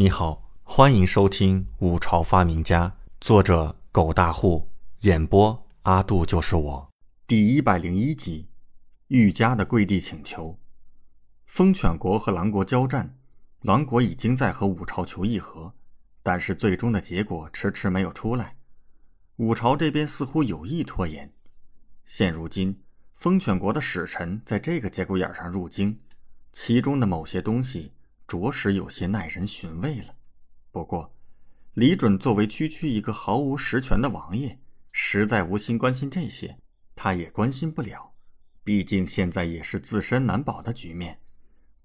你好，欢迎收听《五朝发明家》，作者狗大户，演播阿杜就是我，第一百零一集，玉家的跪地请求。风犬国和狼国交战，狼国已经在和五朝求议和，但是最终的结果迟迟没有出来。五朝这边似乎有意拖延。现如今，风犬国的使臣在这个节骨眼上入京，其中的某些东西。着实有些耐人寻味了。不过，李准作为区区一个毫无实权的王爷，实在无心关心这些。他也关心不了，毕竟现在也是自身难保的局面，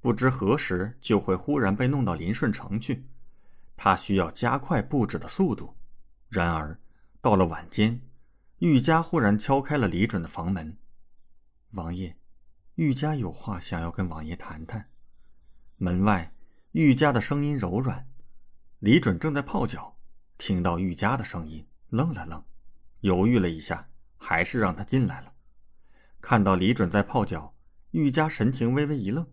不知何时就会忽然被弄到临顺城去。他需要加快布置的速度。然而，到了晚间，玉家忽然敲开了李准的房门。王爷，玉家有话想要跟王爷谈谈。门外。玉家的声音柔软，李准正在泡脚，听到玉家的声音，愣了愣，犹豫了一下，还是让他进来了。看到李准在泡脚，玉家神情微微一愣。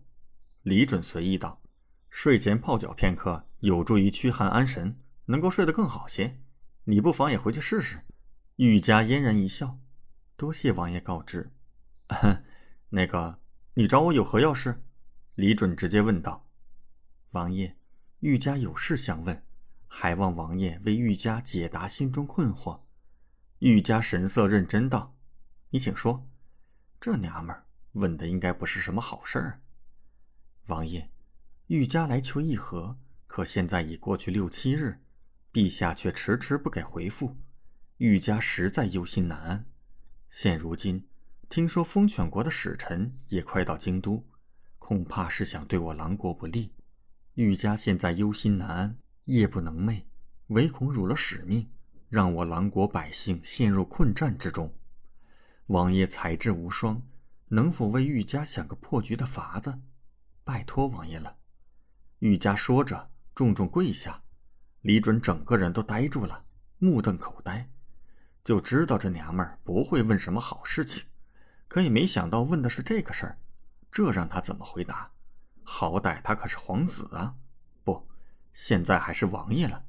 李准随意道：“睡前泡脚片刻，有助于驱寒安神，能够睡得更好些。你不妨也回去试试。”玉家嫣然一笑：“多谢王爷告知。那个，你找我有何要事？”李准直接问道。王爷，玉家有事相问，还望王爷为玉家解答心中困惑。玉家神色认真道：“你请说。”这娘们儿问的应该不是什么好事儿。王爷，玉家来求议和，可现在已过去六七日，陛下却迟迟不给回复，玉家实在忧心难安。现如今，听说风犬国的使臣也快到京都，恐怕是想对我狼国不利。玉家现在忧心难安，夜不能寐，唯恐辱了使命，让我狼国百姓陷入困战之中。王爷才智无双，能否为玉家想个破局的法子？拜托王爷了。玉家说着，重重跪下。李准整个人都呆住了，目瞪口呆，就知道这娘们儿不会问什么好事情，可也没想到问的是这个事儿，这让他怎么回答？好歹他可是皇子啊，不，现在还是王爷了。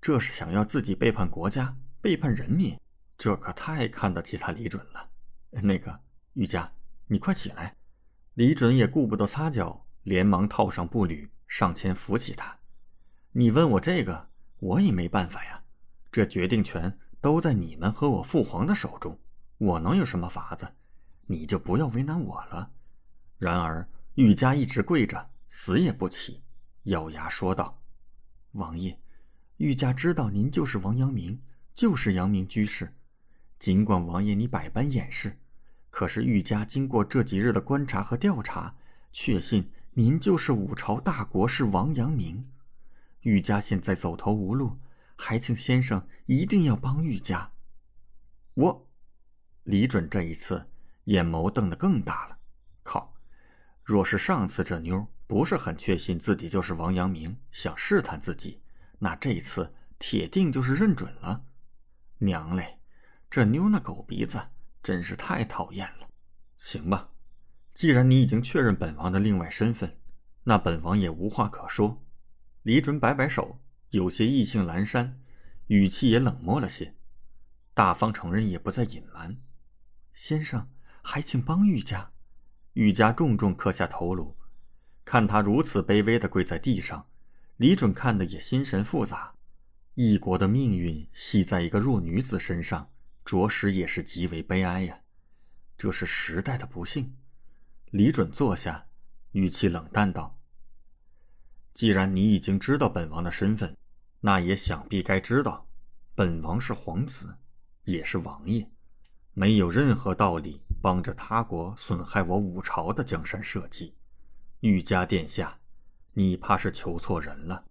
这是想要自己背叛国家、背叛人民，这可太看得起他李准了。那个玉家，你快起来！李准也顾不得擦脚，连忙套上步履，上前扶起他。你问我这个，我也没办法呀。这决定权都在你们和我父皇的手中，我能有什么法子？你就不要为难我了。然而。玉家一直跪着，死也不起，咬牙说道：“王爷，玉家知道您就是王阳明，就是阳明居士。尽管王爷你百般掩饰，可是玉家经过这几日的观察和调查，确信您就是五朝大国士王阳明。玉家现在走投无路，还请先生一定要帮玉家。”我，李准这一次眼眸瞪得更大了，靠！若是上次这妞不是很确信自己就是王阳明，想试探自己，那这次铁定就是认准了。娘嘞，这妞那狗鼻子真是太讨厌了。行吧，既然你已经确认本王的另外身份，那本王也无话可说。李准摆摆手，有些意兴阑珊，语气也冷漠了些，大方承认也不再隐瞒。先生，还请帮玉家。玉家重重磕下头颅，看他如此卑微的跪在地上，李准看的也心神复杂。一国的命运系在一个弱女子身上，着实也是极为悲哀呀。这是时代的不幸。李准坐下，语气冷淡道：“既然你已经知道本王的身份，那也想必该知道，本王是皇子，也是王爷，没有任何道理。”帮着他国损害我五朝的江山社稷，玉家殿下，你怕是求错人了。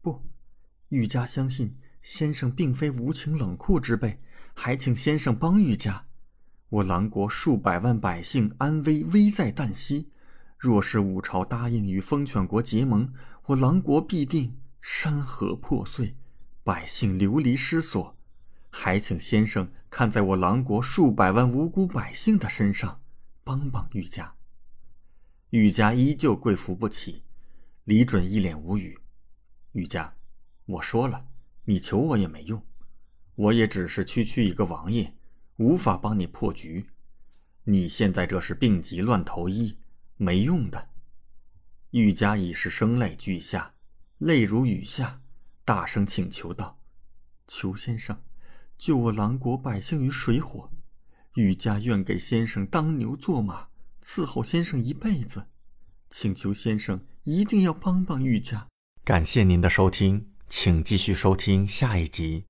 不，玉家相信先生并非无情冷酷之辈，还请先生帮玉家。我狼国数百万百姓安危危在旦夕，若是五朝答应与风犬国结盟，我狼国必定山河破碎，百姓流离失所。还请先生看在我狼国数百万无辜百姓的身上，帮帮玉家。玉家依旧跪伏不起，李准一脸无语。玉家，我说了，你求我也没用，我也只是区区一个王爷，无法帮你破局。你现在这是病急乱投医，没用的。玉家已是声泪俱下，泪如雨下，大声请求道：“求先生，救我狼国百姓于水火！玉家愿给先生当牛做马，伺候先生一辈子。请求先生一定要帮帮玉家。”感谢您的收听，请继续收听下一集。